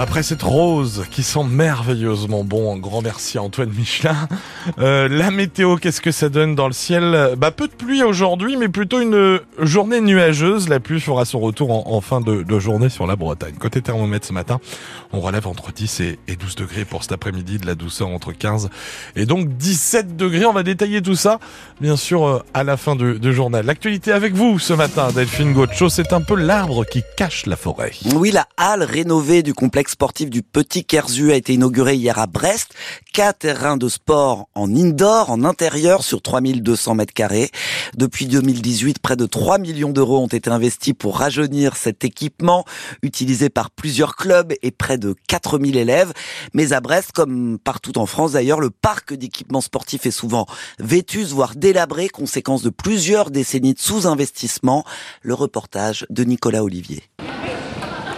Après cette rose qui sent merveilleusement bon, un grand merci à Antoine Michelin. Euh, la météo, qu'est-ce que ça donne dans le ciel? Bah peu de pluie aujourd'hui, mais plutôt une journée nuageuse. La pluie fera son retour en, fin de, journée sur la Bretagne. Côté thermomètre ce matin, on relève entre 10 et, 12 degrés pour cet après-midi, de la douceur entre 15 et donc 17 degrés. On va détailler tout ça, bien sûr, euh, à la fin du, journal. L'actualité avec vous ce matin, Delphine Gaucho, c'est un peu l'arbre qui cache la forêt. Oui, la halle rénovée du complexe sportif du Petit Kerzu a été inauguré hier à Brest. Quatre terrains de sport en indoor, en intérieur, sur 3200 mètres carrés. Depuis 2018, près de 3 millions d'euros ont été investis pour rajeunir cet équipement, utilisé par plusieurs clubs et près de 4000 élèves. Mais à Brest, comme partout en France d'ailleurs, le parc d'équipements sportifs est souvent vétus, voire délabré, conséquence de plusieurs décennies de sous-investissement. Le reportage de Nicolas Olivier.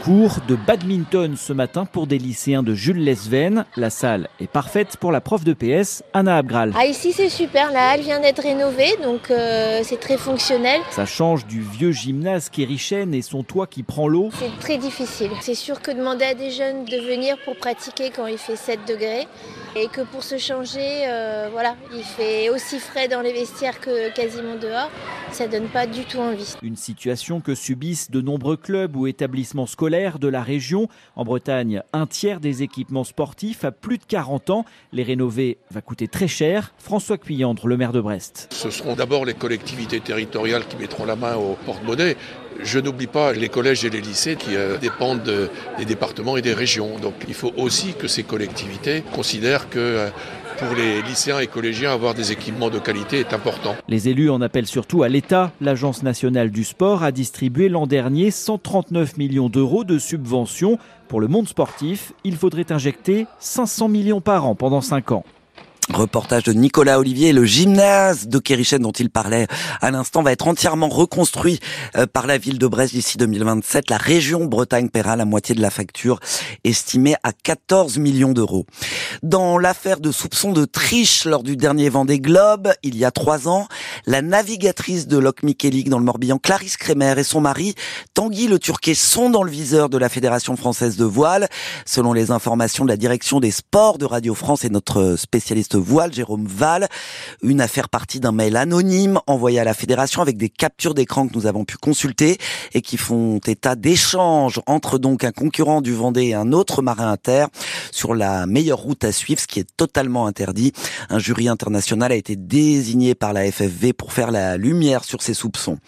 Cours de badminton ce matin pour des lycéens de Jules Lesven. La salle est parfaite pour la prof de PS, Anna Abgral. Ah ici c'est super, la halle vient d'être rénovée donc euh, c'est très fonctionnel. Ça change du vieux gymnase Kérichen et son toit qui prend l'eau. C'est très difficile. C'est sûr que demander à des jeunes de venir pour pratiquer quand il fait 7 degrés et que pour se changer, euh, voilà, il fait aussi frais dans les vestiaires que quasiment dehors. Ça donne pas du tout envie. Une situation que subissent de nombreux clubs ou établissements scolaires de la région. En Bretagne, un tiers des équipements sportifs a plus de 40 ans. Les rénover va coûter très cher. François Cuyandre, le maire de Brest. Ce seront d'abord les collectivités territoriales qui mettront la main au porte-monnaie. Je n'oublie pas les collèges et les lycées qui euh, dépendent des départements et des régions. Donc il faut aussi que ces collectivités considèrent que euh, pour les lycéens et collégiens, avoir des équipements de qualité est important. Les élus en appellent surtout à l'État. L'Agence nationale du sport a distribué l'an dernier 139 millions d'euros de subventions. Pour le monde sportif, il faudrait injecter 500 millions par an pendant 5 ans. Reportage de Nicolas Olivier, le gymnase de Kérichen dont il parlait à l'instant va être entièrement reconstruit euh, par la ville de Brest d'ici 2027. La région Bretagne paiera la moitié de la facture, estimée à 14 millions d'euros. Dans l'affaire de soupçons de triche lors du dernier Vendée Globe, il y a trois ans, la navigatrice de Loc Michelig dans le Morbihan, Clarisse Kremer et son mari, Tanguy Le Turquet, sont dans le viseur de la Fédération française de voile. Selon les informations de la direction des sports de Radio France et notre spécialiste voile, Jérôme Val. Une affaire partie d'un mail anonyme envoyé à la fédération avec des captures d'écran que nous avons pu consulter et qui font état d'échanges entre donc un concurrent du Vendée et un autre marin inter sur la meilleure route à suivre, ce qui est totalement interdit. Un jury international a été désigné par la FFV pour faire la lumière sur ces soupçons.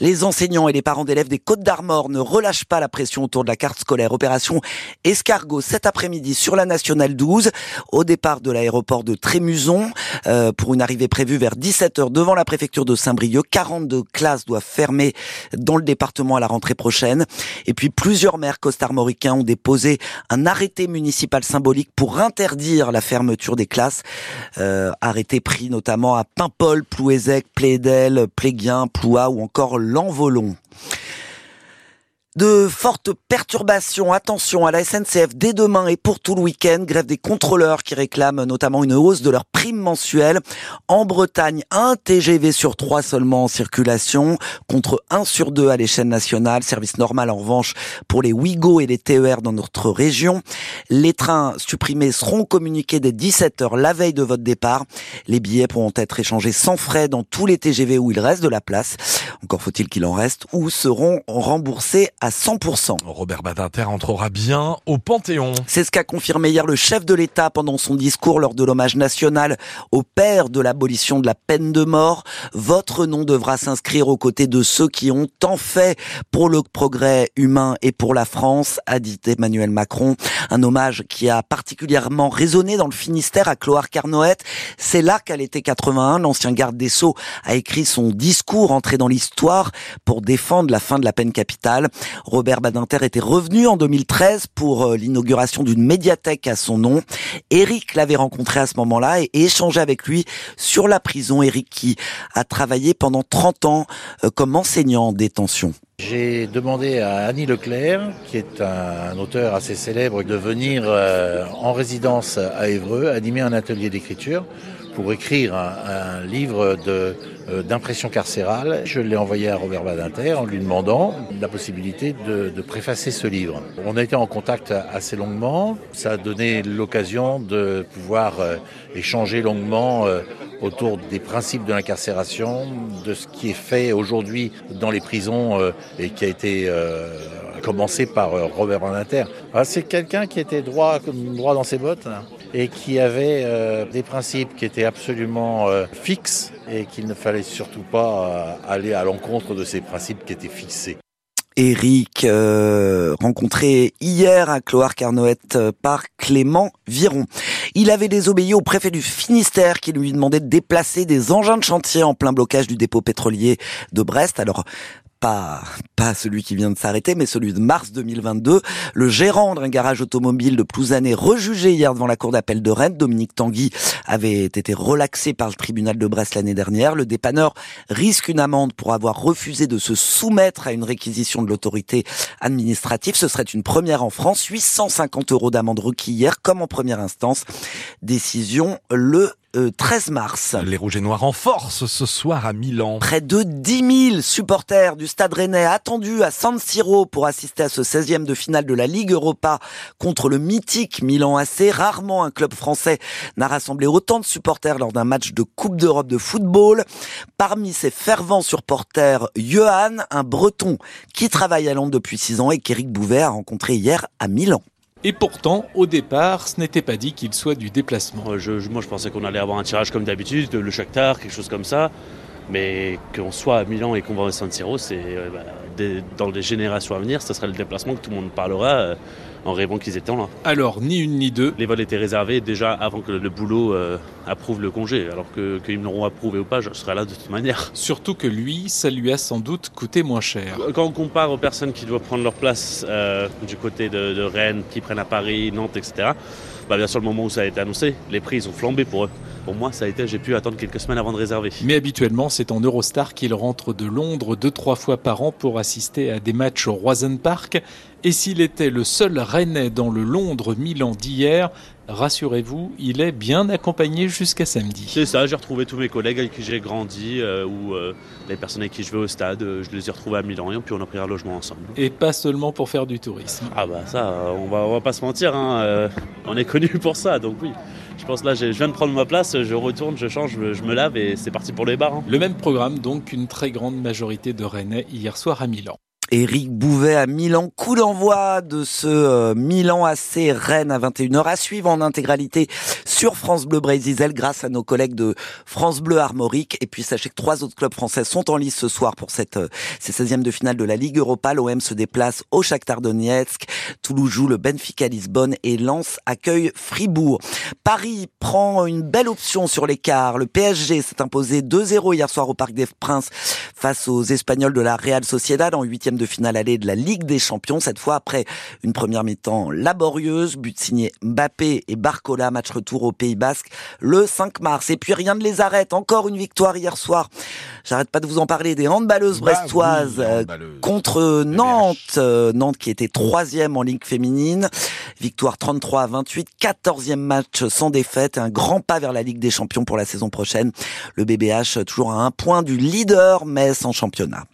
Les enseignants et les parents d'élèves des Côtes d'Armor ne relâchent pas la pression autour de la carte scolaire. Opération Escargot cet après-midi sur la Nationale 12 au départ de l'aéroport de Trémuson euh, pour une arrivée prévue vers 17h devant la préfecture de Saint-Brieuc. 42 classes doivent fermer dans le département à la rentrée prochaine. Et puis plusieurs maires costarmoricains ont déposé un arrêté municipal symbolique pour interdire la fermeture des classes. Euh, arrêté pris notamment à Paimpol, Plouézec, Plédel, Pléguien, Ploua ou encore L'Envolon. De fortes perturbations, attention à la SNCF dès demain et pour tout le week-end, grève des contrôleurs qui réclament notamment une hausse de leur prime mensuelle. En Bretagne, un TGV sur trois seulement en circulation, contre un sur deux à l'échelle nationale. Service normal en revanche pour les Ouigo et les TER dans notre région. Les trains supprimés seront communiqués dès 17h la veille de votre départ. Les billets pourront être échangés sans frais dans tous les TGV où il reste de la place. Encore faut-il qu'il en reste, ou seront remboursés 100%. Robert Badinter entrera bien au Panthéon. C'est ce qu'a confirmé hier le chef de l'État pendant son discours lors de l'hommage national au père de l'abolition de la peine de mort. Votre nom devra s'inscrire aux côtés de ceux qui ont tant fait pour le progrès humain et pour la France, a dit Emmanuel Macron. Un hommage qui a particulièrement résonné dans le Finistère à Cloire Carnoët. C'est là qu'à l'été 81, l'ancien garde des Sceaux a écrit son discours entré dans l'histoire pour défendre la fin de la peine capitale. Robert Badinter était revenu en 2013 pour euh, l'inauguration d'une médiathèque à son nom. Eric l'avait rencontré à ce moment-là et échangé avec lui sur la prison. Eric qui a travaillé pendant 30 ans euh, comme enseignant en détention. J'ai demandé à Annie Leclerc, qui est un, auteur assez célèbre, de venir euh, en résidence à Évreux, animer un atelier d'écriture pour écrire un, livre de d'impression carcérale. Je l'ai envoyé à Robert Badinter en lui demandant la possibilité de, de, préfacer ce livre. On a été en contact assez longuement. Ça a donné l'occasion de pouvoir échanger longuement autour des principes de l'incarcération, de ce qui est fait aujourd'hui dans les prisons euh, et qui a été euh, commencé par euh, Robert Badinter. Ah, c'est quelqu'un qui était droit, droit dans ses bottes et qui avait des principes qui étaient absolument fixes et qu'il ne fallait surtout pas aller à l'encontre de ces principes qui étaient fixés. Eric, euh, rencontré hier à Cloire Carnoët euh, par Clément Viron. Il avait désobéi au préfet du Finistère qui lui demandait de déplacer des engins de chantier en plein blocage du dépôt pétrolier de Brest. Alors, pas, celui qui vient de s'arrêter, mais celui de mars 2022. Le gérant d'un garage automobile de Plouzané, rejugé hier devant la cour d'appel de Rennes, Dominique Tanguy, avait été relaxé par le tribunal de Brest l'année dernière. Le dépanneur risque une amende pour avoir refusé de se soumettre à une réquisition de l'autorité administrative. Ce serait une première en France. 850 euros d'amende requis hier, comme en première instance. Décision le 13 mars. Les Rouges et Noirs en force ce soir à Milan. Près de 10 000 supporters du Stade Rennais attendus à San Siro pour assister à ce 16e de finale de la Ligue Europa contre le mythique Milan AC. Rarement un club français n'a rassemblé autant de supporters lors d'un match de Coupe d'Europe de football. Parmi ces fervents supporters, Johan, un breton qui travaille à Londres depuis 6 ans et qu'Éric Bouvet a rencontré hier à Milan. Et pourtant, au départ, ce n'était pas dit qu'il soit du déplacement. moi, je pensais qu'on allait avoir un tirage comme d'habitude, le Shakhtar, quelque chose comme ça. Mais qu'on soit à Milan et qu'on va au San Siro, c'est euh, bah, dans les générations à venir, ce serait le déplacement que tout le monde parlera euh, en rêvant qu'ils étaient là. Alors, ni une ni deux. Les vols étaient réservés déjà avant que le boulot euh, approuve le congé. Alors qu'ils me l'auront approuvé ou pas, je serai là de toute manière. Surtout que lui, ça lui a sans doute coûté moins cher. Quand on compare aux personnes qui doivent prendre leur place euh, du côté de, Rennes, qui prennent à Paris, Nantes, etc., bah bien sûr, le moment où ça a été annoncé, les prix ils ont flambé pour eux. Pour moi, ça a été, j'ai pu attendre quelques semaines avant de réserver. Mais habituellement, c'est en Eurostar qu'il rentre de Londres deux, trois fois par an pour assister à des matchs au Roisen Park. Et s'il était le seul Rennais dans le Londres-Milan d'hier, rassurez-vous, il est bien accompagné jusqu'à samedi. C'est ça, j'ai retrouvé tous mes collègues avec qui j'ai grandi euh, ou euh, les personnes avec qui je vais au stade, euh, je les ai retrouvés à Milan et puis on a pris un logement ensemble. Et pas seulement pour faire du tourisme. Ah bah ça, on va, on va pas se mentir, hein, on est connu pour ça, donc oui. Je pense là, je viens de prendre ma place, je retourne, je change, je me lave et c'est parti pour les bars. Hein. Le même programme donc qu'une très grande majorité de Rennais hier soir à Milan. Éric Bouvet à Milan. Coup d'envoi de ce euh, Milan AC Rennes à 21h à suivre en intégralité sur France Bleu Brésil grâce à nos collègues de France Bleu Armorique. Et puis sachez que trois autres clubs français sont en lice ce soir pour cette euh, ces 16e de finale de la Ligue Europa. L'OM se déplace au Shakhtar Donetsk. Toulouse joue le Benfica Lisbonne et Lens accueille Fribourg. Paris prend une belle option sur l'écart. Le PSG s'est imposé 2-0 hier soir au Parc des Princes face aux Espagnols de la Real Sociedad en huitième de finale allée de la Ligue des Champions, cette fois après une première mi-temps laborieuse, but signé Mbappé et Barcola, match retour au Pays Basque le 5 mars. Et puis rien ne les arrête, encore une victoire hier soir. J'arrête pas de vous en parler des handballeuses bah brestoises euh, contre Nantes, euh, Nantes qui était troisième en Ligue féminine. Victoire 33 à 28, 14e match sans défaite, un grand pas vers la Ligue des Champions pour la saison prochaine. Le BBH toujours à un point du leader, mais sans championnat.